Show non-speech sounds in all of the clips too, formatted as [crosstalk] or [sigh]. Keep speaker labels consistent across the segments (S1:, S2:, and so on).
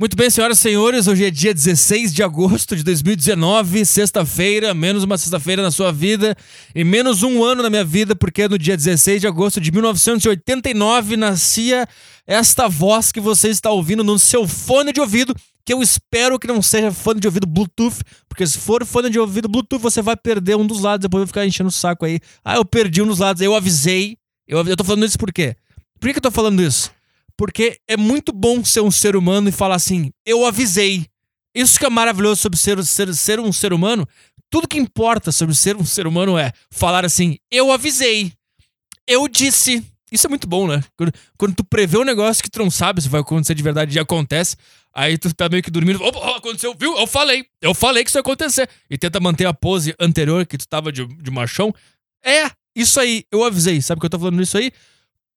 S1: Muito bem, senhoras e senhores, hoje é dia 16 de agosto de 2019, sexta-feira, menos uma sexta-feira na sua vida e menos um ano na minha vida, porque no dia 16 de agosto de 1989 nascia esta voz que você está ouvindo no seu fone de ouvido, que eu espero que não seja fone de ouvido Bluetooth, porque se for fone de ouvido Bluetooth, você vai perder um dos lados, depois vai ficar enchendo o saco aí. Ah, eu perdi um dos lados, eu avisei. Eu, eu tô falando isso por quê? Por que eu tô falando isso? Porque é muito bom ser um ser humano e falar assim: eu avisei. Isso que é maravilhoso sobre ser, ser, ser um ser humano. Tudo que importa sobre ser um ser humano é falar assim: eu avisei. Eu disse. Isso é muito bom, né? Quando, quando tu prevê um negócio que tu não sabe se vai acontecer de verdade e acontece, aí tu tá meio que dormindo. Opa, aconteceu, viu? Eu falei. Eu falei que isso ia acontecer. E tenta manter a pose anterior que tu tava de, de machão. É, isso aí, eu avisei. Sabe que eu tô falando isso aí?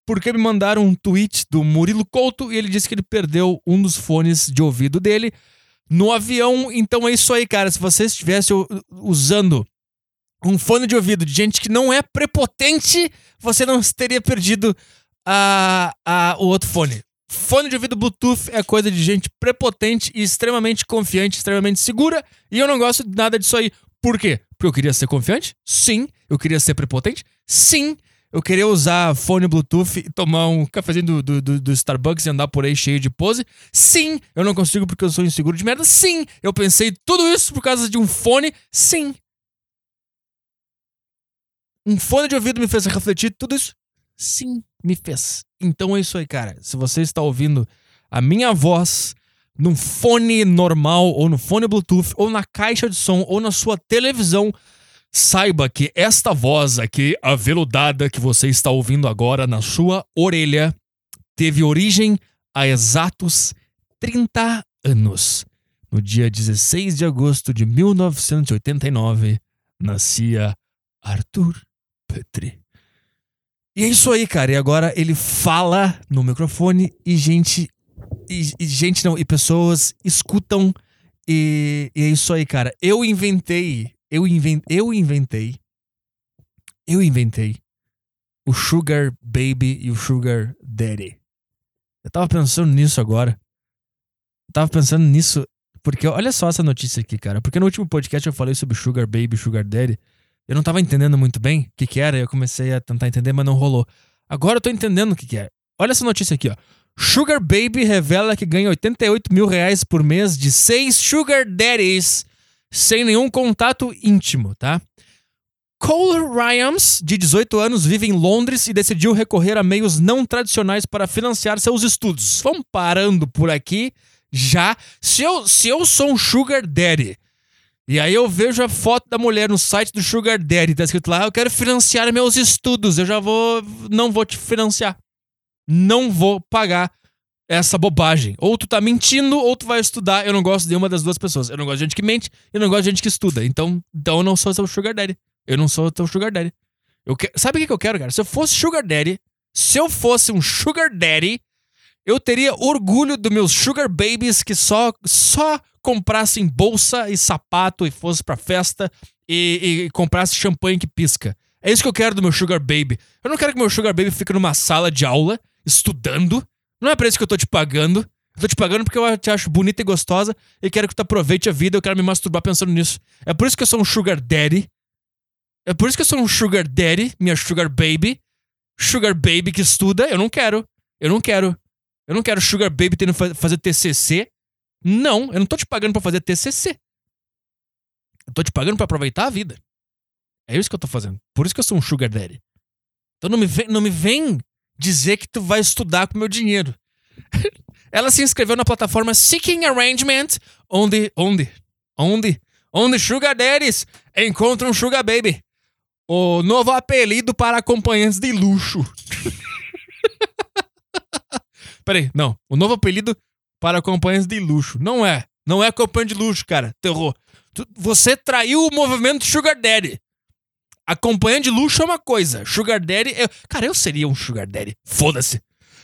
S1: Porque me mandaram um tweet do Murilo Couto e ele disse que ele perdeu um dos fones de ouvido dele no avião. Então é isso aí, cara. Se você estivesse usando um fone de ouvido de gente que não é prepotente, você não teria perdido a, a, o outro fone. Fone de ouvido Bluetooth é coisa de gente prepotente e extremamente confiante, extremamente segura, e eu não gosto de nada disso aí. Por quê? Porque eu queria ser confiante? Sim. Eu queria ser prepotente? Sim eu queria usar fone Bluetooth e tomar um cafezinho do, do, do, do, Starbucks e andar por aí cheio de pose? Sim, eu não consigo porque eu sou inseguro de merda? Sim, eu pensei tudo isso por causa de um fone? Sim. Um fone de ouvido me fez refletir tudo isso? Sim, me fez. Então é isso aí, cara. Se você está ouvindo a minha voz num fone normal, ou no fone Bluetooth, ou na caixa de som, ou na sua televisão, Saiba que esta voz aqui, aveludada que você está ouvindo agora na sua orelha, teve origem há exatos 30 anos. No dia 16 de agosto de 1989, nascia Arthur Petri. E é isso aí, cara. E agora ele fala no microfone e gente. E, e gente não, e pessoas escutam. E, e é isso aí, cara. Eu inventei eu, eu inventei. Eu inventei o Sugar Baby e o Sugar Daddy. Eu tava pensando nisso agora. Eu tava pensando nisso. Porque olha só essa notícia aqui, cara. Porque no último podcast eu falei sobre Sugar Baby Sugar Daddy. Eu não tava entendendo muito bem o que, que era. Eu comecei a tentar entender, mas não rolou. Agora eu tô entendendo o que, que é. Olha essa notícia aqui, ó. Sugar Baby revela que ganha 88 mil reais por mês de seis Sugar Daddies sem nenhum contato íntimo, tá? Cole Ryams, de 18 anos, vive em Londres e decidiu recorrer a meios não tradicionais para financiar seus estudos. Vamos parando por aqui já. Se eu, se eu sou um Sugar Daddy, e aí eu vejo a foto da mulher no site do Sugar Daddy, tá escrito lá, eu quero financiar meus estudos, eu já vou. Não vou te financiar. Não vou pagar essa bobagem. Ou tu tá mentindo, ou tu vai estudar. Eu não gosto de nenhuma das duas pessoas. Eu não gosto de gente que mente e eu não gosto de gente que estuda. Então, então eu não sou seu sugar daddy. Eu não sou teu sugar daddy. Eu que... Sabe o que eu quero, cara? Se eu fosse sugar daddy, se eu fosse um sugar daddy, eu teria orgulho dos meus sugar babies que só, só comprassem bolsa e sapato e fosse pra festa e, e comprasse champanhe que pisca. É isso que eu quero do meu sugar baby. Eu não quero que meu sugar baby fique numa sala de aula estudando não é pra isso que eu tô te pagando. Eu tô te pagando porque eu te acho bonita e gostosa e quero que tu aproveite a vida. Eu quero me masturbar pensando nisso. É por isso que eu sou um sugar daddy. É por isso que eu sou um sugar daddy, minha sugar baby. Sugar baby que estuda. Eu não quero. Eu não quero. Eu não quero sugar baby tendo que fazer TCC. Não, eu não tô te pagando para fazer TCC. Eu tô te pagando para aproveitar a vida. É isso que eu tô fazendo. Por isso que eu sou um sugar daddy. Então não me vem, não me vem dizer que tu vai estudar com meu dinheiro. [laughs] Ela se inscreveu na plataforma Seeking Arrangement, onde, onde, onde, onde Sugar Daddies encontram Sugar Baby. O novo apelido para acompanhantes de luxo. [laughs] Peraí, não. O novo apelido para acompanhantes de luxo. Não é. Não é acompanhante de luxo, cara. Terror. Você traiu o movimento Sugar Daddy. Acompanhante de luxo é uma coisa. Sugar Daddy. Eu... Cara, eu seria um Sugar Daddy. Foda-se.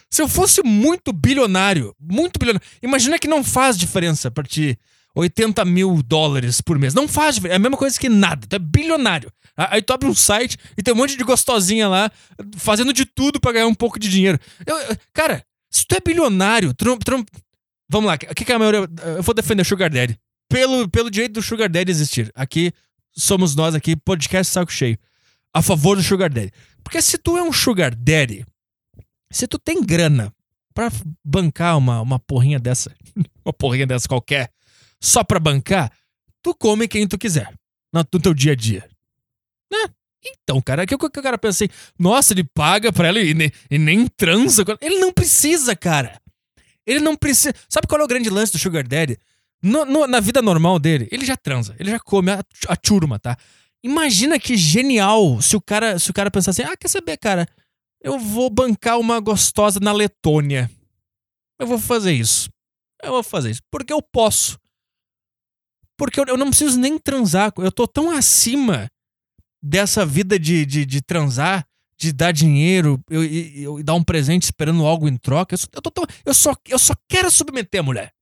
S1: Se eu fosse muito bilionário, muito bilionário. Imagina que não faz diferença pra ti 80 mil dólares por mês. Não faz diferença. É a mesma coisa que nada. Tu é bilionário. Aí tu abre um site e tem um monte de gostosinha lá fazendo de tudo para ganhar um pouco de dinheiro. Eu, cara, se tu é bilionário, tu não, Vamos lá, o que, que é a maioria. Eu vou defender Sugar Daddy. Pelo, pelo direito do Sugar Daddy existir. Aqui somos nós aqui, podcast saco cheio. A favor do Sugar Daddy. Porque se tu é um Sugar Daddy, se tu tem grana pra bancar uma, uma porrinha dessa, [laughs] uma porrinha dessa qualquer, só pra bancar, tu come quem tu quiser no, teu dia a dia. Né? Então, cara, que, o cara pensa assim, nossa, ele paga pra ela e, ne, e nem transa. Ele não precisa, cara. Ele não precisa. Sabe qual é o grande lance do Sugar Daddy? No- no- na vida normal dele, ele já transa, ele já come a, a turma, tá? Imagina que genial se o cara se o cara pensar assim: ah, quer saber, cara? Eu vou bancar uma gostosa na Letônia. Eu vou fazer isso. Eu vou fazer isso. Porque eu posso. Porque eu, eu não preciso nem transar. Eu tô tão acima dessa vida de, de, de transar, de dar dinheiro e dar um presente esperando algo em troca. Eu, eu, tô tão- eu, só, eu só quero submeter a mulher.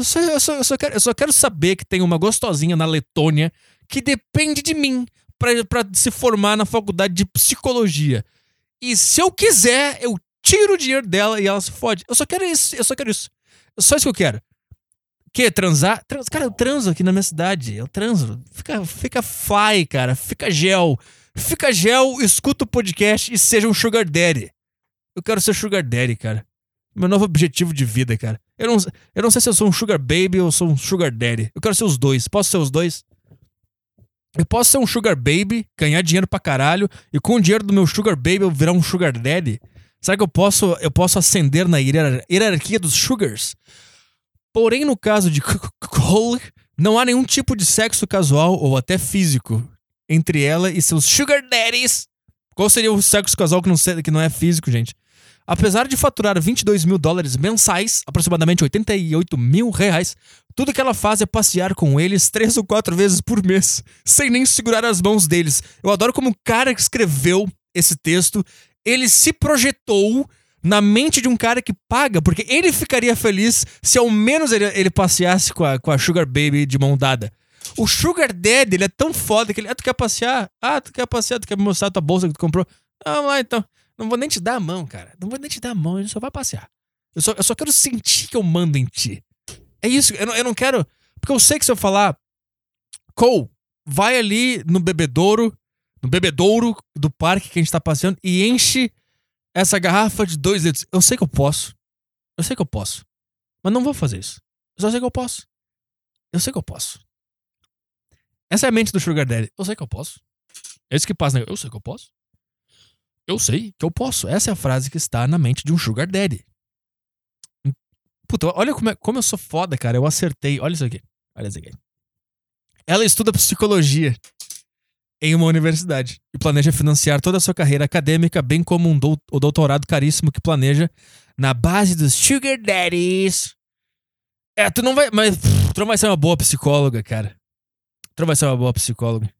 S1: Eu só, eu, só, eu, só quero, eu só quero saber que tem uma gostosinha na Letônia que depende de mim pra se formar na faculdade de psicologia. E se eu quiser, eu tiro o dinheiro dela e ela se fode. Eu só quero isso, eu só quero isso. É só isso que eu quero. Que? Transar? Trans, cara, eu transo aqui na minha cidade. Eu transo. Fica, fica fly, cara. Fica gel. Fica gel, escuta o podcast e seja um sugar daddy. Eu quero ser sugar daddy, cara. Meu novo objetivo de vida, cara. Eu não, eu não sei se eu sou um sugar baby ou sou um sugar daddy. Eu quero ser os dois. Posso ser os dois? Eu posso ser um sugar baby, ganhar dinheiro pra caralho e com o dinheiro do meu sugar baby eu virar um sugar daddy? Será que eu posso, eu posso ascender na hierar- hierarquia dos sugars? Porém, no caso de Cole, não há nenhum tipo de sexo casual ou até físico entre ela e seus sugar daddies. Qual seria o sexo casual que não, que não é físico, gente? Apesar de faturar 22 mil dólares mensais, aproximadamente 88 mil reais, tudo que ela faz é passear com eles três ou quatro vezes por mês, sem nem segurar as mãos deles. Eu adoro como o cara que escreveu esse texto, ele se projetou na mente de um cara que paga, porque ele ficaria feliz se ao menos ele, ele passeasse com a, com a Sugar Baby de mão dada. O Sugar Daddy, ele é tão foda que ele. Ah, tu quer passear? Ah, tu quer passear? Tu quer me mostrar tua bolsa que tu comprou? Ah, lá então. Não vou nem te dar a mão, cara. Não vou nem te dar a mão, ele só vai passear. Eu só, eu só quero sentir que eu mando em ti. É isso, eu não, eu não quero. Porque eu sei que se eu falar. Cole, vai ali no bebedouro, no bebedouro do parque que a gente tá passeando e enche essa garrafa de dois litros. Eu sei que eu posso. Eu sei que eu posso. Mas não vou fazer isso. Eu só sei que eu posso. Eu sei que eu posso. Essa é a mente do Sugar Daddy. Eu sei que eu posso. É isso que passa. Né? Eu sei que eu posso. Eu sei que eu posso. Essa é a frase que está na mente de um Sugar Daddy. Puta, olha como, é- como eu sou foda, cara. Eu acertei. Olha isso aqui. Olha isso aqui. Ela estuda psicologia em uma universidade e planeja financiar toda a sua carreira acadêmica, bem como um dou- o doutorado caríssimo que planeja na base dos Sugar Daddies. É, tu não vai. Mas pff, tu não vai ser uma boa psicóloga, cara. Tu não vai ser uma boa psicóloga.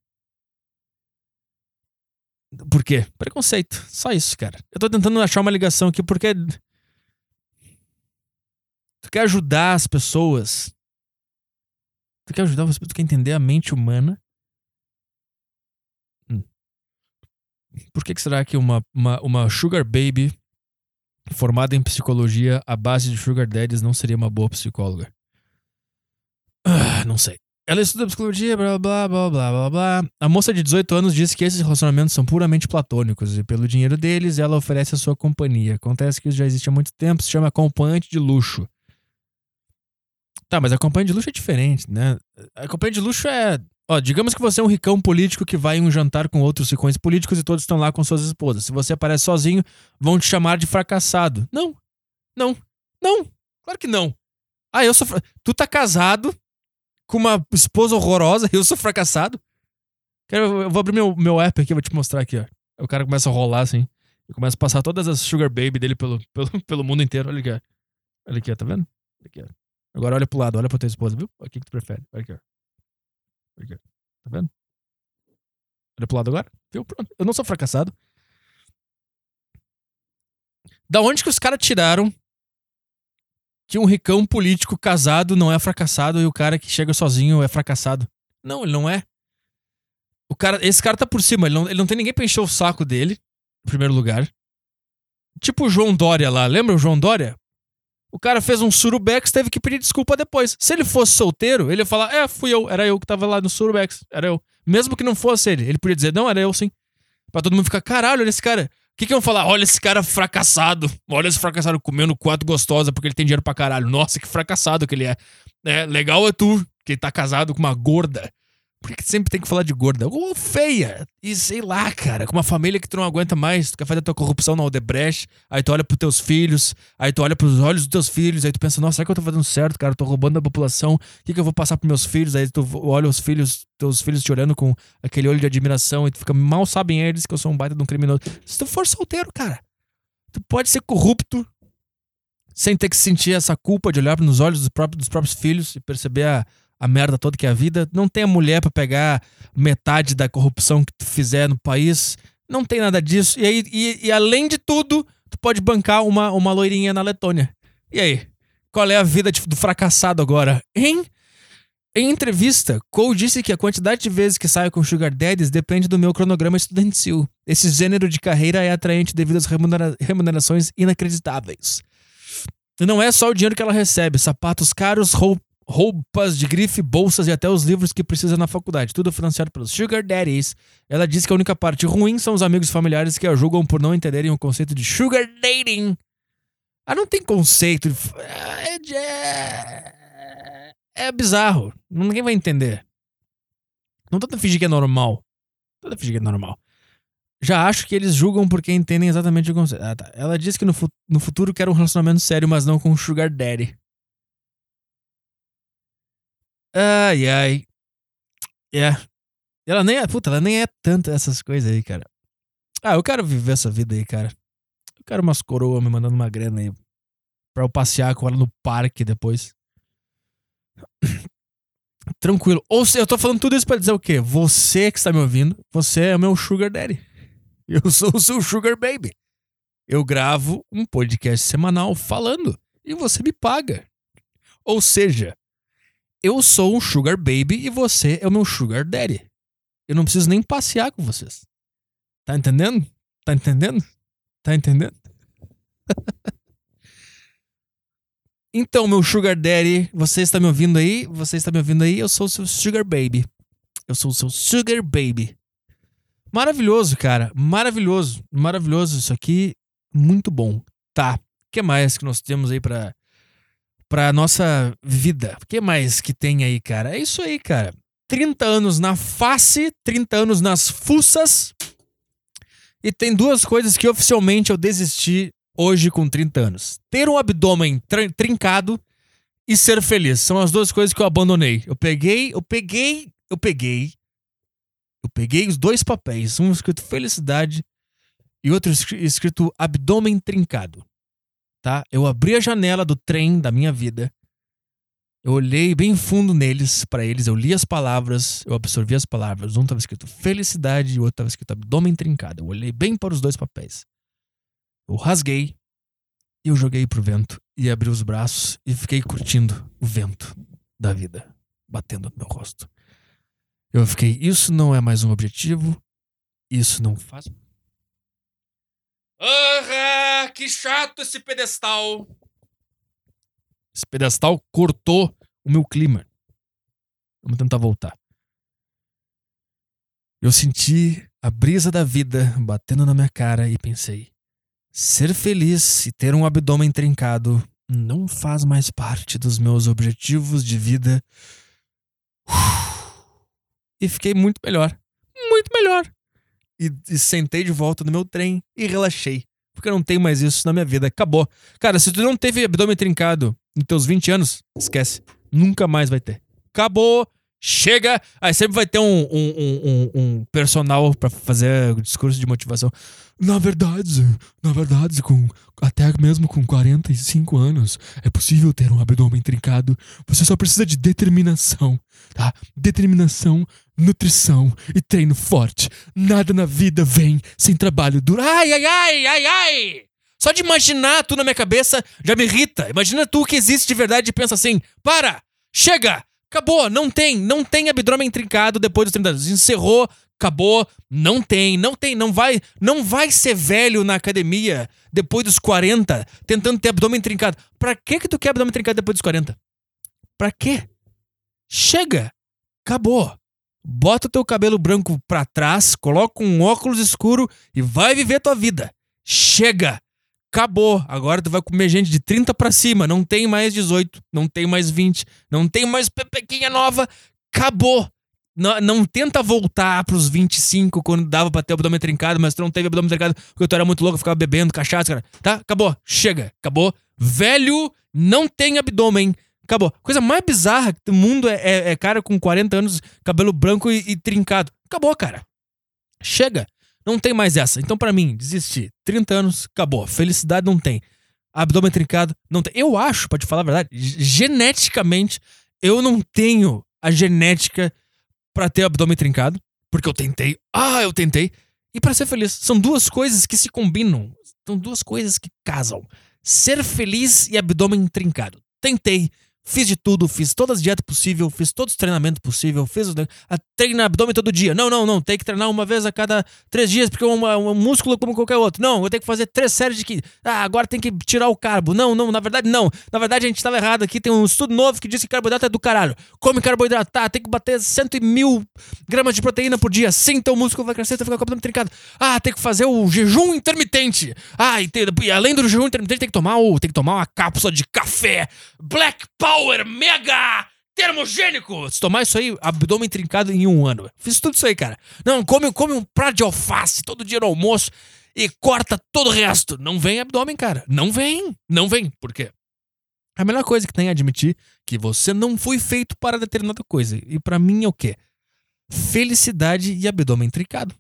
S1: Por quê? Preconceito. Só isso, cara. Eu tô tentando achar uma ligação aqui porque. Tu quer ajudar as pessoas. Tu quer ajudar as pessoas, tu quer entender a mente humana. Hum. Por que, que será que uma, uma, uma Sugar Baby formada em psicologia à base de Sugar Daddies não seria uma boa psicóloga? Ah, não sei. Ela estuda psicologia, blá blá blá blá blá blá. A moça de 18 anos diz que esses relacionamentos são puramente platônicos e pelo dinheiro deles ela oferece a sua companhia. Acontece que isso já existe há muito tempo, se chama acompanhante de luxo. Tá, mas acompanhante de luxo é diferente, né? Acompanhante de luxo é. Ó, digamos que você é um ricão político que vai em um jantar com outros ricões políticos e todos estão lá com suas esposas. Se você aparece sozinho, vão te chamar de fracassado. Não. Não. Não. Claro que não. Ah, eu sou. Tu tá casado com uma esposa horrorosa e eu sou fracassado? Eu vou abrir meu, meu app aqui, vou te mostrar aqui, ó. O cara começa a rolar assim. E começa a passar todas as Sugar Baby dele pelo, [laughs] pelo, pelo mundo inteiro. Olha aqui, ó. Olha aqui, ó, tá vendo? Aqui. Agora olha pro lado, olha pra tua esposa, viu? O que, que tu prefere? Olha aqui, ó. Olha aqui. Tá vendo? Olha pro lado agora. Viu? Pronto. Eu não sou fracassado. Da onde que os caras tiraram que um ricão político casado não é fracassado e o cara que chega sozinho é fracassado? Não, ele não é. O cara, esse cara tá por cima, ele não, ele não tem ninguém pra encher o saco dele, em primeiro lugar. Tipo o João Dória lá, lembra o João Dória? O cara fez um surubex, teve que pedir desculpa depois. Se ele fosse solteiro, ele ia falar: É, fui eu, era eu que tava lá no surubex, era eu. Mesmo que não fosse ele, ele podia dizer: Não, era eu sim. Pra todo mundo ficar: Caralho, olha esse cara. Que, que iam falar? Olha esse cara fracassado. Olha esse fracassado comendo quatro gostosa porque ele tem dinheiro pra caralho. Nossa, que fracassado que ele é. É, legal é tu, que tá casado com uma gorda. Por que sempre tem que falar de gorda? Ou feia. E sei lá, cara, com uma família que tu não aguenta mais, tu quer fazer a tua corrupção na Odebrecht, aí tu olha pros teus filhos, aí tu olha pros olhos dos teus filhos, aí tu pensa, nossa, será que eu tô fazendo certo, cara? Eu tô roubando a população, o que, que eu vou passar pros meus filhos? Aí tu olha os filhos, teus filhos te olhando com aquele olho de admiração, e tu fica, mal sabem eles que eu sou um baita de um criminoso. Se tu for solteiro, cara, tu pode ser corrupto, sem ter que sentir essa culpa de olhar nos olhos dos próprios, dos próprios filhos e perceber a a merda toda que é a vida. Não tem a mulher para pegar metade da corrupção que tu fizer no país. Não tem nada disso. E, aí, e, e, além de tudo, tu pode bancar uma, uma loirinha na Letônia. E aí? Qual é a vida de, do fracassado agora? Hein? Em entrevista, Cole disse que a quantidade de vezes que saio com Sugar Daddies depende do meu cronograma estudantil. Esse gênero de carreira é atraente devido às remunera remunerações inacreditáveis. E não é só o dinheiro que ela recebe, sapatos caros, roupas de grife, bolsas e até os livros que precisa na faculdade. Tudo financiado pelos Sugar Daddies. Ela diz que a única parte ruim são os amigos familiares que a julgam por não entenderem o conceito de Sugar Dating. Ah, não tem conceito. É, é, é bizarro. Ninguém vai entender. Não tenta fingir que é normal. Tenta fingir que é normal. Já acho que eles julgam porque entendem exatamente o conceito. Ah, tá. Ela diz que no, fu no futuro quer um relacionamento sério, mas não com Sugar Daddy. Ai, ai. É. Ela nem é. Puta, ela nem é tanto essas coisas aí, cara. Ah, eu quero viver essa vida aí, cara. Eu quero umas coroas me mandando uma grana aí. Pra eu passear com ela no parque depois. [coughs] Tranquilo. Ou seja, eu tô falando tudo isso pra dizer o quê? Você que está me ouvindo, você é o meu Sugar Daddy. [laughs] Eu sou o seu Sugar Baby. Eu gravo um podcast semanal falando e você me paga. Ou seja, eu sou um sugar baby e você é o meu sugar daddy. Eu não preciso nem passear com vocês. Tá entendendo? Tá entendendo? Tá entendendo? [laughs] então, meu sugar daddy, você está me ouvindo aí? Você está me ouvindo aí? Eu sou o seu sugar baby. Eu sou o seu sugar baby. Maravilhoso, cara. Maravilhoso. Maravilhoso isso aqui. Muito bom. Tá. O que mais que nós temos aí para pra nossa vida. O que mais que tem aí, cara? É isso aí, cara. 30 anos na face, 30 anos nas fuças. E tem duas coisas que oficialmente eu desisti hoje com 30 anos: ter um abdômen trincado e ser feliz. São as duas coisas que eu abandonei. Eu peguei, eu peguei, eu peguei. Eu peguei os dois papéis, um escrito felicidade e outro escrito abdômen trincado tá? Eu abri a janela do trem da minha vida. Eu olhei bem fundo neles, para eles, eu li as palavras, eu absorvi as palavras. Um estava escrito felicidade e o outro estava escrito abdômen trincado. Eu olhei bem para os dois papéis. Eu rasguei e eu joguei pro vento e abri os braços e fiquei curtindo o vento da vida batendo no meu rosto. Eu fiquei, isso não é mais um objetivo, isso não faz ah, que chato esse pedestal. Esse pedestal cortou o meu clima. Vamos tentar voltar. Eu senti a brisa da vida batendo na minha cara e pensei: ser feliz e ter um abdômen trincado não faz mais parte dos meus objetivos de vida. E fiquei muito melhor. Muito melhor e, e sentei de volta no meu trem e relaxei. Porque eu não tenho mais isso na minha vida. Acabou. Cara, se tu não teve abdômen trincado nos teus 20 anos, esquece. Nunca mais vai ter. Acabou chega, aí sempre vai ter um, um, um, um personal para fazer discurso de motivação. Na verdade, na verdade, com, até mesmo com 45 anos, é possível ter um abdômen trincado. Você só precisa de determinação, tá? Determinação, nutrição e treino forte. Nada na vida vem sem trabalho duro. Ai, ai, ai, ai, ai! Só de imaginar tu na minha cabeça já me irrita. Imagina tu que existe de verdade e pensa assim: para, chega, Acabou, não tem, não tem abdômen trincado depois dos 30 anos. Encerrou, Acabou, não tem, não tem, não vai, não vai ser velho na academia depois dos 40, tentando ter abdômen trincado. Pra que que tu quer abdômen trincado depois dos 40? Pra quê? Chega. Acabou. Bota teu cabelo branco pra trás, coloca um óculos escuro e vai viver tua vida. Chega. Acabou. Agora tu vai comer gente de 30 para cima. Não tem mais 18, não tem mais 20, não tem mais pepequinha nova. Acabou. Não, não tenta voltar pros 25 quando dava pra ter o abdômen trincado, mas tu não teve abdômen trincado porque tu era muito louco, ficava bebendo cachaça, cara. Tá? Acabou. Chega. Acabou. Velho não tem abdômen. Acabou. Coisa mais bizarra do mundo é, é, é cara com 40 anos, cabelo branco e, e trincado. Acabou, cara. Chega. Não tem mais essa. Então, para mim, desistir. 30 anos, acabou. Felicidade não tem. Abdômen trincado, não tem. Eu acho, pra te falar a verdade, geneticamente, eu não tenho a genética para ter abdômen trincado. Porque eu tentei. Ah, eu tentei. E para ser feliz. São duas coisas que se combinam. São duas coisas que casam. Ser feliz e abdômen trincado. Tentei. Fiz de tudo, fiz todas as dietas possíveis, fiz todos os treinamentos possíveis, fiz a treina abdômen todo dia. Não, não, não, tem que treinar uma vez a cada três dias, porque é um, músculo como qualquer outro. Não, eu tenho que fazer três séries de que. Ah, agora tem que tirar o carbo. Não, não, na verdade não. Na verdade a gente estava errado aqui. Tem um estudo novo que diz que carboidrato é do caralho. Come carboidrato, tá, tem que bater cento e mil gramas de proteína por dia. Sim, teu músculo vai crescer, tu fica com o trincado. Ah, tem que fazer o jejum intermitente. Ah, e, tem, e além do jejum intermitente, tem que tomar o, tem que tomar uma cápsula de café. Black Power Mega termogênico. Se tomar isso aí, abdômen trincado em um ano. Fiz tudo isso aí, cara. Não, come, come um prato de alface todo dia no almoço e corta todo o resto. Não vem abdômen, cara. Não vem. Não vem. Por quê? A melhor coisa que tem é admitir que você não foi feito para determinada coisa. E para mim é o quê? Felicidade e abdômen trincado.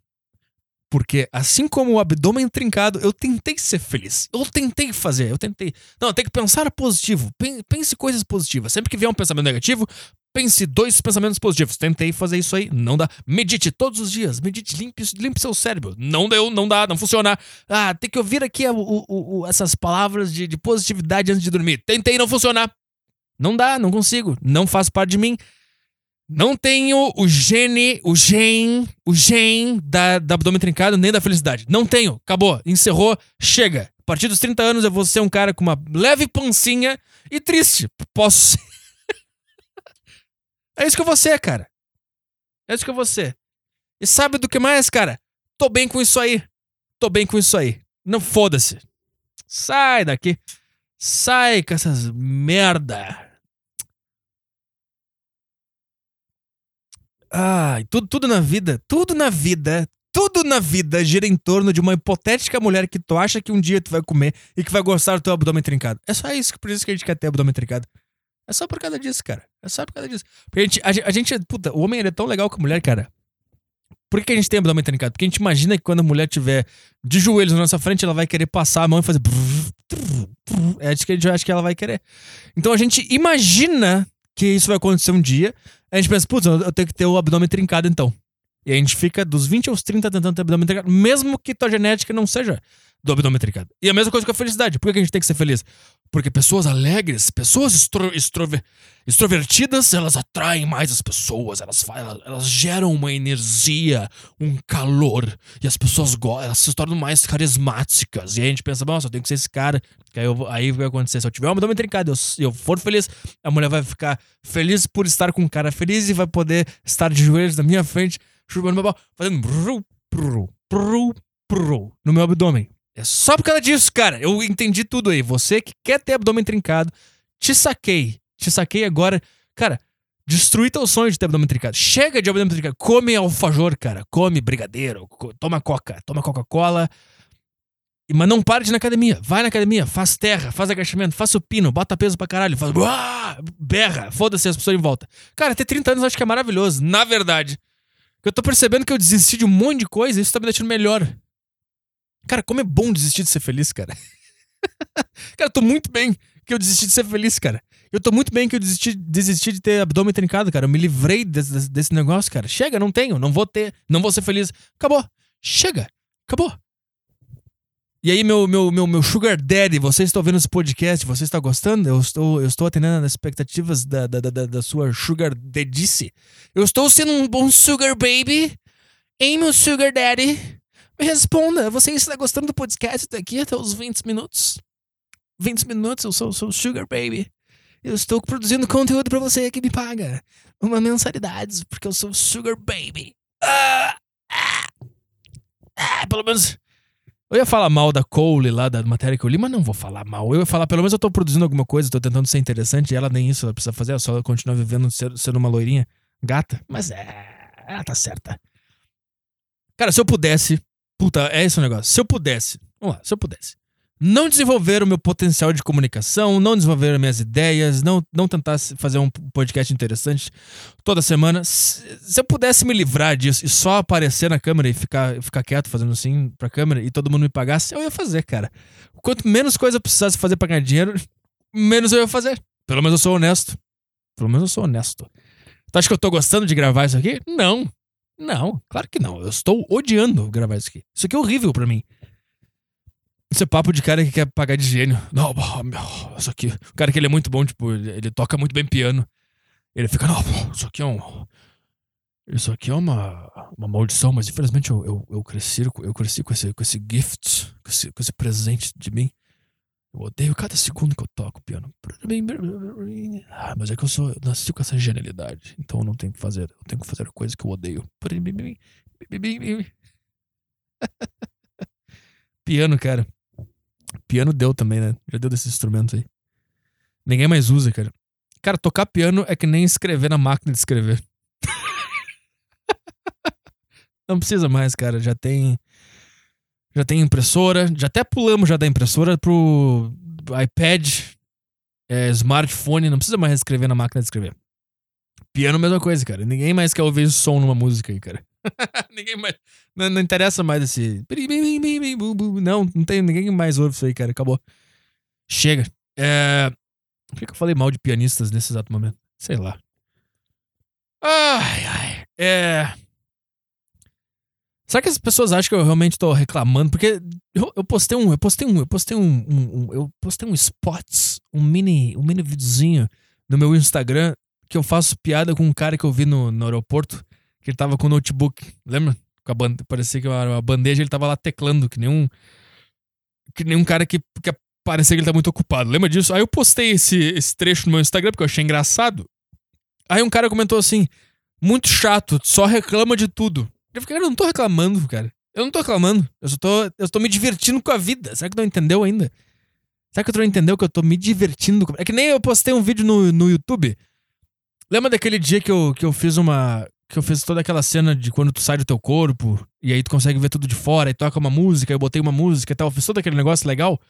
S1: Porque assim como o abdômen trincado, eu tentei ser feliz. Eu tentei fazer, eu tentei. Não, tem que pensar positivo. Pense coisas positivas. Sempre que vier um pensamento negativo, pense dois pensamentos positivos. Tentei fazer isso aí, não dá. Medite todos os dias. Medite, limpe, limpe seu cérebro. Não deu, não dá, não funciona. Ah, tem que ouvir aqui o, o, essas palavras de, de positividade antes de dormir. Tentei, não funcionar. Não dá, não consigo. Não faz parte de mim. Não tenho o gene, o gen, o gen da, da abdômen trincado nem da felicidade. Não tenho. Acabou. Encerrou. Chega. A partir dos 30 anos eu vou ser um cara com uma leve pancinha e triste. Posso ser. [laughs] é isso que eu vou ser, cara. É isso que eu vou ser. E sabe do que mais, cara? Tô bem com isso aí. Tô bem com isso aí. Não foda-se. Sai daqui. Sai com essas merda. Ai, tudo, tudo na vida, tudo na vida, tudo na vida gira em torno de uma hipotética mulher que tu acha que um dia tu vai comer e que vai gostar do teu abdômen trincado. É só isso, por isso que a gente quer ter abdômen trincado. É só por causa disso, cara. É só por causa disso. Porque a gente, a, a gente puta, o homem é tão legal com a mulher, cara. Por que a gente tem abdômen trincado? Porque a gente imagina que quando a mulher tiver de joelhos na nossa frente, ela vai querer passar a mão e fazer. É isso que a gente acha que ela vai querer. Então a gente imagina que isso vai acontecer um dia. A gente pensa, putz, eu tenho que ter o abdômen trincado então. E a gente fica dos 20 aos 30 tentando ter abdômen trincado, mesmo que tua genética não seja do abdômen trincado. E a mesma coisa com a felicidade. Por que a gente tem que ser feliz? Porque pessoas alegres, pessoas extrover, extrovertidas, elas atraem mais as pessoas, elas, elas, elas, geram uma energia, um calor, e as pessoas elas se tornam mais carismáticas. E aí a gente pensa, nossa, eu tenho que ser esse cara. Que aí, eu, aí vai acontecer, se eu tiver um abdômen trincado e eu, eu for feliz, a mulher vai ficar feliz por estar com um cara feliz e vai poder estar de joelhos na minha frente, chupando meu pau, fazendo no meu abdômen. É só por causa disso, cara. Eu entendi tudo aí. Você que quer ter abdômen trincado, te saquei. Te saquei agora. Cara, destruir teu sonho de ter abdômen trincado. Chega de abdômen trincado. Come alfajor, cara. Come brigadeiro. Toma coca. Toma Coca-Cola. Mas não pare de ir na academia. Vai na academia, faz terra, faz agachamento, faz supino, bota peso pra caralho, faz. Uah! Berra, foda-se as pessoas em volta. Cara, ter 30 anos eu acho que é maravilhoso. Na verdade. Eu tô percebendo que eu desisti de um monte de coisa e isso tá me deixando melhor. Cara, como é bom desistir de ser feliz, cara. [laughs] cara, eu tô muito bem que eu desisti de ser feliz, cara. Eu tô muito bem que eu desisti, desisti de ter abdômen trincado, cara. Eu me livrei desse, desse negócio, cara. Chega, não tenho, não vou ter, não vou ser feliz. Acabou. Chega. Acabou. E aí, meu, meu, meu, meu Sugar Daddy, você está ouvindo esse podcast, você está gostando? Eu estou, eu estou atendendo as expectativas da, da, da, da sua Sugar Daddice. Eu estou sendo um bom Sugar Baby. Ei, meu Sugar Daddy, me responda. Você está gostando do podcast daqui até os 20 minutos? 20 minutos, eu sou o seu Sugar Baby. Eu estou produzindo conteúdo para você que me paga uma mensalidade, porque eu sou Sugar Baby. Ah, ah, ah, pelo menos. Eu ia falar mal da Cole lá, da matéria que eu li, mas não vou falar mal. Eu ia falar, pelo menos eu tô produzindo alguma coisa, tô tentando ser interessante, e ela nem isso ela precisa fazer, ela só continua vivendo, sendo uma loirinha gata. Mas é. Ela tá certa. Cara, se eu pudesse. Puta, é esse o negócio. Se eu pudesse. Vamos lá, se eu pudesse não desenvolver o meu potencial de comunicação, não desenvolver as minhas ideias, não, não tentar fazer um podcast interessante toda semana. Se, se eu pudesse me livrar disso e só aparecer na câmera e ficar, ficar quieto fazendo assim pra câmera e todo mundo me pagasse, eu ia fazer, cara. Quanto menos coisa eu precisasse fazer pra ganhar dinheiro, menos eu ia fazer. Pelo menos eu sou honesto. Pelo menos eu sou honesto. Tu acha que eu tô gostando de gravar isso aqui? Não. Não, claro que não. Eu estou odiando gravar isso aqui. Isso aqui é horrível para mim. Esse é papo de cara que quer pagar de gênio. Não, isso aqui. O cara que ele é muito bom, tipo, ele, ele toca muito bem piano. Ele fica, não, isso aqui é um. Isso aqui é uma, uma maldição, mas infelizmente eu, eu, eu cresci, eu cresci com esse, com esse gift, com esse, com esse presente de mim. Eu odeio cada segundo que eu toco piano. Ah, mas é que eu sou. Eu nasci com essa genialidade. Então eu não tenho que fazer. Eu tenho que fazer coisa que eu odeio. piano, cara. Piano deu também, né? Já deu desses instrumentos aí. Ninguém mais usa, cara. Cara, tocar piano é que nem escrever na máquina de escrever. [laughs] Não precisa mais, cara. Já tem. Já tem impressora. Já até pulamos já da impressora pro iPad, é, smartphone. Não precisa mais escrever na máquina de escrever. Piano, mesma coisa, cara. Ninguém mais quer ouvir som numa música aí, cara. [laughs] ninguém mais. Não, não, interessa mais esse. Não, não tem ninguém mais ouve isso aí, cara. Acabou. Chega. É... Por que, eu falei mal de pianistas nesse exato momento? Sei lá. Ai, ai. É. Será que as pessoas acham que eu realmente tô reclamando? Porque eu, eu postei um. Eu postei um. Eu postei um, um, um, Eu postei um spots, um mini, um mini videozinho no meu Instagram que eu faço piada com um cara que eu vi no, no aeroporto que ele tava com o notebook, lembra? Com a bande... Parecia que uma bandeja, ele tava lá teclando, que nem um. Que nem um cara que, que parecia que ele tá muito ocupado. Lembra disso? Aí eu postei esse, esse trecho no meu Instagram porque eu achei engraçado. Aí um cara comentou assim: muito chato, só reclama de tudo. Eu fiquei, cara, eu não tô reclamando, cara. Eu não tô reclamando. Eu só tô, eu tô me divertindo com a vida. Será que tu não entendeu ainda? Será que tu não entendeu que eu tô me divertindo? Com... É que nem eu postei um vídeo no, no YouTube. Lembra daquele dia que eu, que eu fiz uma que eu fiz toda aquela cena de quando tu sai do teu corpo e aí tu consegue ver tudo de fora e toca uma música, eu botei uma música e tal, eu fiz todo aquele negócio legal.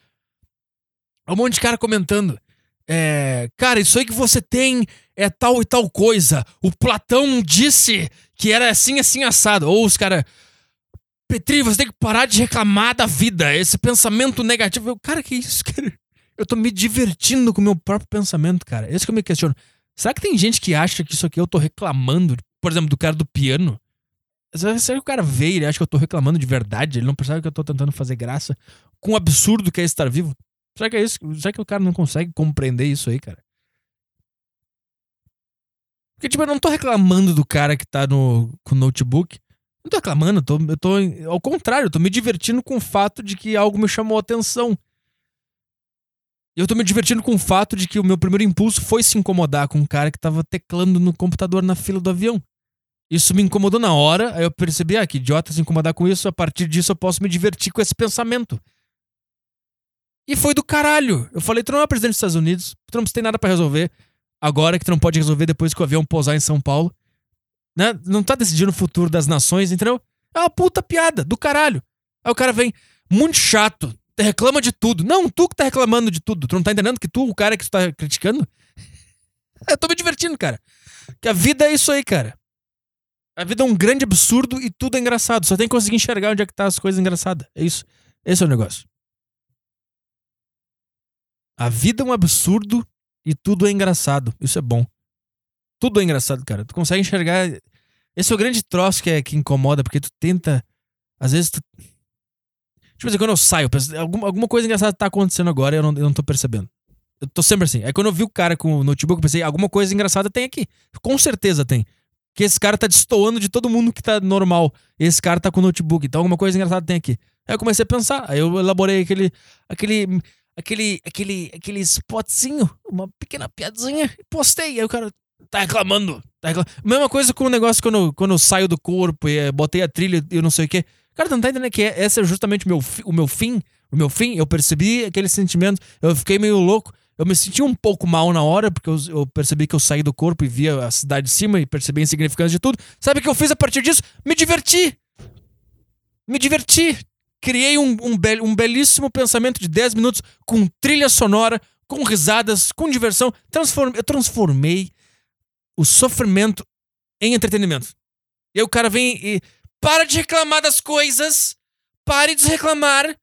S1: Um monte de cara comentando. É, cara, isso aí que você tem é tal e tal coisa. O Platão disse que era assim, assim, assado. Ou os caras. Petri, você tem que parar de reclamar da vida. Esse pensamento negativo. Eu, cara, que isso, cara? Eu tô me divertindo com o meu próprio pensamento, cara. É isso que eu me questiono. Será que tem gente que acha que isso aqui eu tô reclamando por exemplo, do cara do piano. Será que o cara vê ele acha que eu tô reclamando de verdade? Ele não percebe que eu tô tentando fazer graça com o absurdo que é estar vivo? Será que é isso? Será que o cara não consegue compreender isso aí, cara? Porque, tipo, eu não tô reclamando do cara que tá no, com o notebook. Não tô reclamando, eu tô, eu tô. Ao contrário, eu tô me divertindo com o fato de que algo me chamou a atenção. Eu tô me divertindo com o fato de que o meu primeiro impulso foi se incomodar com um cara que tava teclando no computador na fila do avião. Isso me incomodou na hora, aí eu percebi, ah, que idiota se incomodar com isso, a partir disso eu posso me divertir com esse pensamento. E foi do caralho. Eu falei, não é presidente dos Estados Unidos, tu não tem nada para resolver. Agora que não pode resolver depois que o avião pousar em São Paulo. Né? Não tá decidindo o futuro das nações, entendeu? É uma puta piada, do caralho. Aí o cara vem, muito chato, reclama de tudo. Não, tu que tá reclamando de tudo. Tu não tá entendendo que tu, o cara que tu tá criticando? [laughs] Eu tô me divertindo, cara. Que a vida é isso aí, cara. A vida é um grande absurdo e tudo é engraçado. Só tem que conseguir enxergar onde é que tá as coisas engraçadas. É isso. Esse é o negócio. A vida é um absurdo e tudo é engraçado. Isso é bom. Tudo é engraçado, cara. Tu consegue enxergar. Esse é o grande troço que, é, que incomoda, porque tu tenta. Às vezes tu. Tipo assim, quando eu saio, penso, alguma, alguma coisa engraçada tá acontecendo agora e eu não, eu não tô percebendo. Eu tô sempre assim. Aí quando eu vi o cara com o notebook, eu pensei, alguma coisa engraçada tem aqui. Com certeza tem. Que esse cara tá destoando de todo mundo que tá normal. Esse cara tá com notebook. Então alguma coisa engraçada tem aqui. Aí eu comecei a pensar. Aí eu elaborei aquele. aquele. aquele. aquele. aquele spotzinho, uma pequena piadinha, e postei. Aí o cara. Tá reclamando. Tá reclamando. Mesma coisa com o negócio quando, quando eu saio do corpo e eh, botei a trilha e eu não sei o quê. Cara, não tá entendendo que é, esse é justamente meu, o meu fim. O meu fim, eu percebi aquele sentimento. Eu fiquei meio louco. Eu me senti um pouco mal na hora, porque eu, eu percebi que eu saí do corpo e via a cidade de cima e percebi a insignificância de tudo. Sabe o que eu fiz a partir disso? Me diverti! Me diverti! Criei um, um, um belíssimo pensamento de 10 minutos com trilha sonora, com risadas, com diversão. Transform- eu transformei o sofrimento em entretenimento. E aí o cara vem e. Para de reclamar das coisas! Pare de reclamar!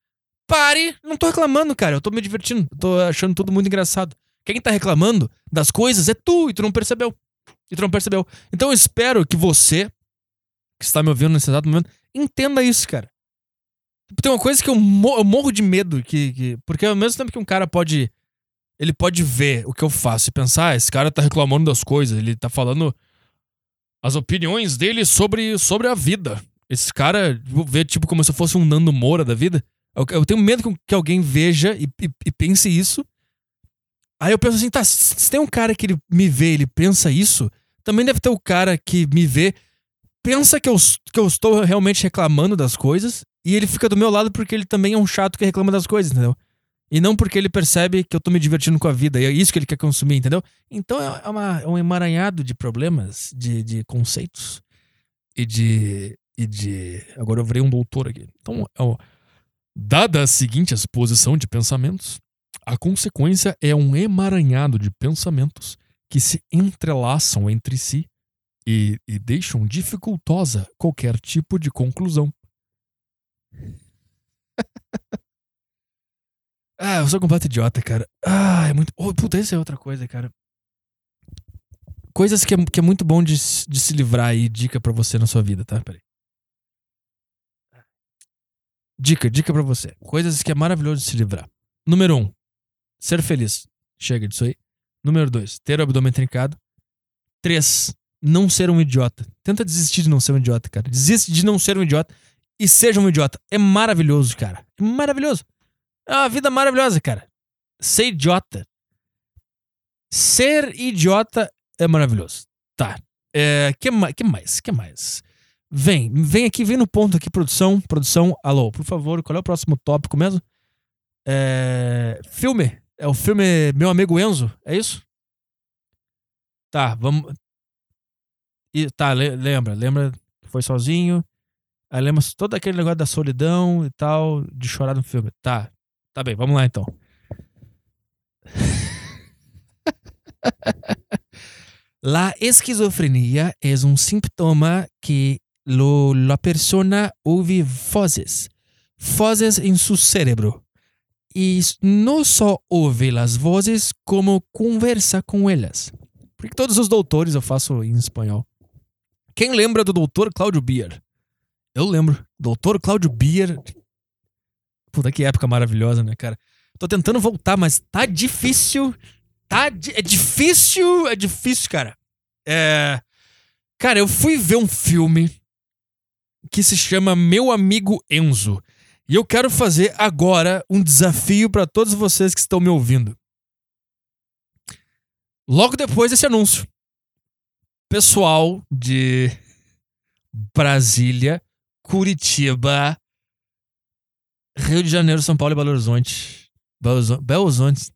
S1: Pare! Não tô reclamando, cara. Eu tô me divertindo. Tô achando tudo muito engraçado. Quem tá reclamando das coisas é tu, e tu não percebeu. E tu não percebeu. Então eu espero que você, que está me ouvindo nesse exato momento, entenda isso, cara. Tem uma coisa que eu, mo- eu morro de medo, que, que- porque ao mesmo tempo que um cara pode. Ele pode ver o que eu faço e pensar, ah, esse cara tá reclamando das coisas, ele tá falando as opiniões dele sobre, sobre a vida. Esse cara vê, tipo, como se eu fosse um Nando Moura da vida. Eu, tenho medo que, alguém veja e, e- e pense isso. Aí eu penso assim, tá, se, tem um cara que ele me vê, ele pensa isso, também deve ter o cara que me vê, pensa que eu, que eu estou realmente reclamando das coisas, e ele fica do meu lado porque ele também é um chato que reclama das coisas, entendeu? E não porque ele percebe que eu tô me divertindo com a vida, e é isso que ele quer consumir, entendeu? Então é, é uma- é um emaranhado de problemas, de, de conceitos e de. e de. Agora eu virei um doutor aqui. Então, é o- dada a seguinte exposição de pensamentos, a consequência é um emaranhado de pensamentos que se entrelaçam entre si e, e deixam dificultosa qualquer tipo de conclusão. [laughs] ah, eu sou completo idiota, cara. Ah, é muito. Oh, puta, essa é outra coisa, cara. Coisas que é, que é muito bom de, de se livrar aí, dica pra você na sua vida, tá? Peraí. Dica, dica pra você. Coisas que é maravilhoso de se livrar. Número um, ser feliz. Chega disso aí. Número dois, ter o abdômen trincado. Três, não ser um idiota. Tenta desistir de não ser um idiota, cara. Desiste de não ser um idiota e seja um idiota. É maravilhoso, cara. É maravilhoso. É uma vida maravilhosa, cara. Ser idiota. Ser idiota é maravilhoso. Tá. É, que, ma que mais? Que mais? Vem, vem aqui, vem no ponto aqui, produção. Produção, alô, por favor, qual é o próximo tópico mesmo? É, filme. É o filme Meu Amigo Enzo, é isso? Tá, vamos. E, tá, le- lembra, lembra que foi sozinho. Aí lembra todo aquele negócio da solidão e tal, de chorar no filme. Tá, tá bem, vamos lá então. [laughs] La esquizofrenia es un síntoma que lo, la persona ouve voces, voces en su cerebro. Y no só ouve las vozes, como conversa com elas. Porque todos os doutores eu faço em espanhol. Quem lembra do doutor Cláudio Bier? Eu lembro. Doutor Cláudio Bier. Puta que época maravilhosa, né, cara? Tô tentando voltar, mas tá difícil. Tá, di- é difícil, é difícil, cara. É. Cara, eu fui ver um filme que se chama Meu Amigo Enzo. E eu quero fazer agora um desafio pra todos vocês que estão me ouvindo. Logo depois desse anúncio, pessoal de Brasília, Curitiba, Rio de Janeiro, São Paulo e Belo Horizonte. Belo Horizonte. Belo Horizonte.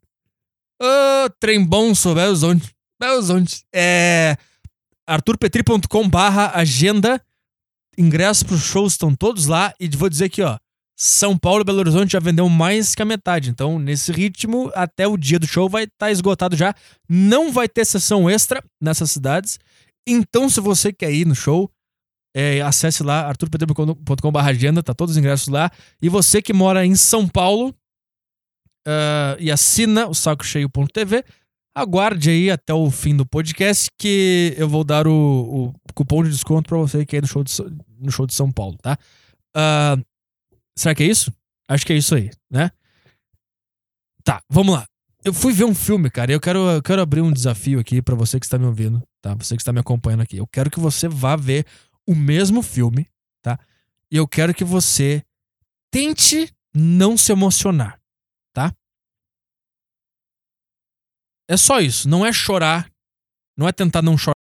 S1: Ô, trem bom, sou Belo Horizonte. Belo Horizonte. É. arturpetri.com barra agenda. Ingressos pros shows estão todos lá. E vou dizer aqui, ó. São Paulo e Belo Horizonte já vendeu mais que a metade. Então, nesse ritmo, até o dia do show vai estar esgotado já. Não vai ter sessão extra nessas cidades. Então, se você quer ir no show, é, acesse lá arturpetri.com.br agenda, tá todos os ingressos lá. E você que mora em São Paulo ah, e assina o sacocheio.tv, Aguarde aí até o fim do podcast que eu vou dar o, o cupom de desconto para você que é no show de, no show de São Paulo, tá? Uh, será que é isso? Acho que é isso aí, né? Tá, vamos lá. Eu fui ver um filme, cara, e eu quero, eu quero abrir um desafio aqui para você que está me ouvindo, tá? Você que está me acompanhando aqui. Eu quero que você vá ver o mesmo filme, tá? E eu quero que você tente não se emocionar. É só isso. Não é chorar. Não é tentar não chorar.